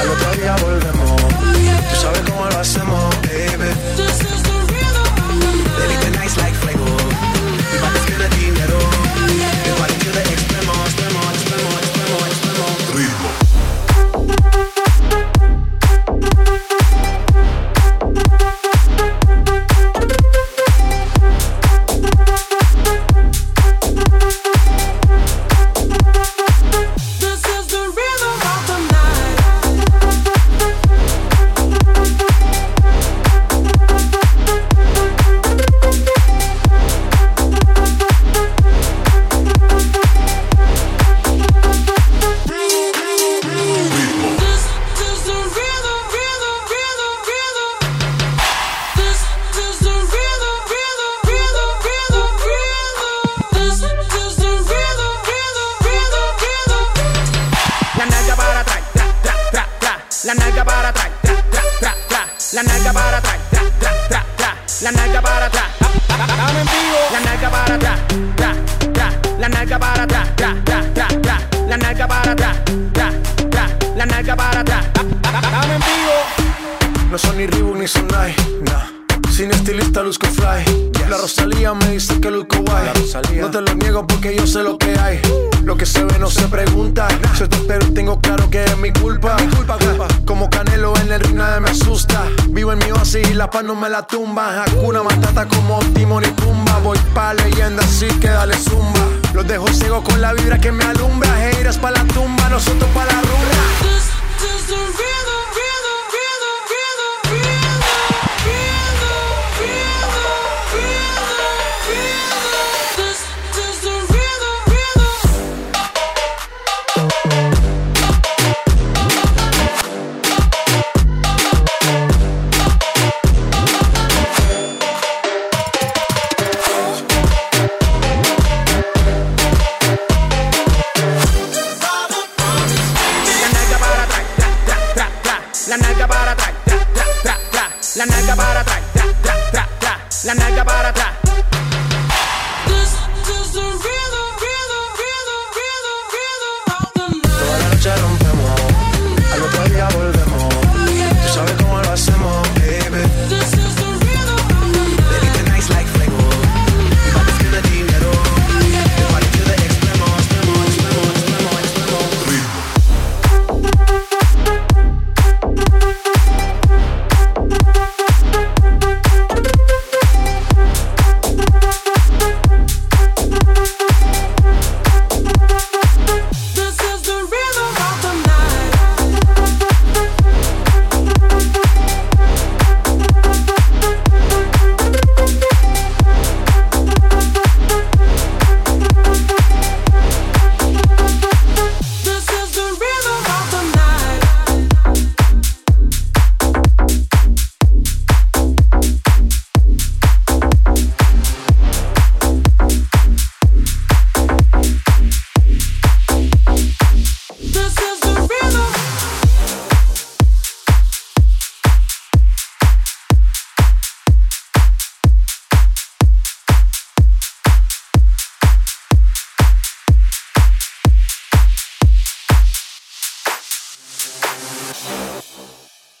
Al otro día volvemos. Tú sabes cómo lo hacemos, baby. La nalga para atrás, tra, tra, tra, tra, la nalga para atrás. Dame en vivo. La nalga para atrás, tra, tra, la nalga para atrás, tra, tra, tra, tra, la nalga para atrás, tra, tra, la nalga para atrás. Dame en vivo. No son ni Reebok ni Sonai, nah. Sin estilista luzco fly. La Rosalía me dice que luzco guay. No te lo niego porque yo sé lo que hay. Lo que se ve no se pregunta. Soy pero tengo claro que es mi culpa. Mi culpa, culpa. Como Canelo en el ring nadie me asusta. Vivo en mi oasis y la paz no me la tumba. Hakuna Matata como Timon y Pumba. Voy pa' leyenda así que dale zumba. Los dejo ciego con la vibra que me alumbra. Heiras pa' la tumba, nosotros pa' la rumba. Nalga para atrás, tra, tra, tra, tra, la nalga para atrás,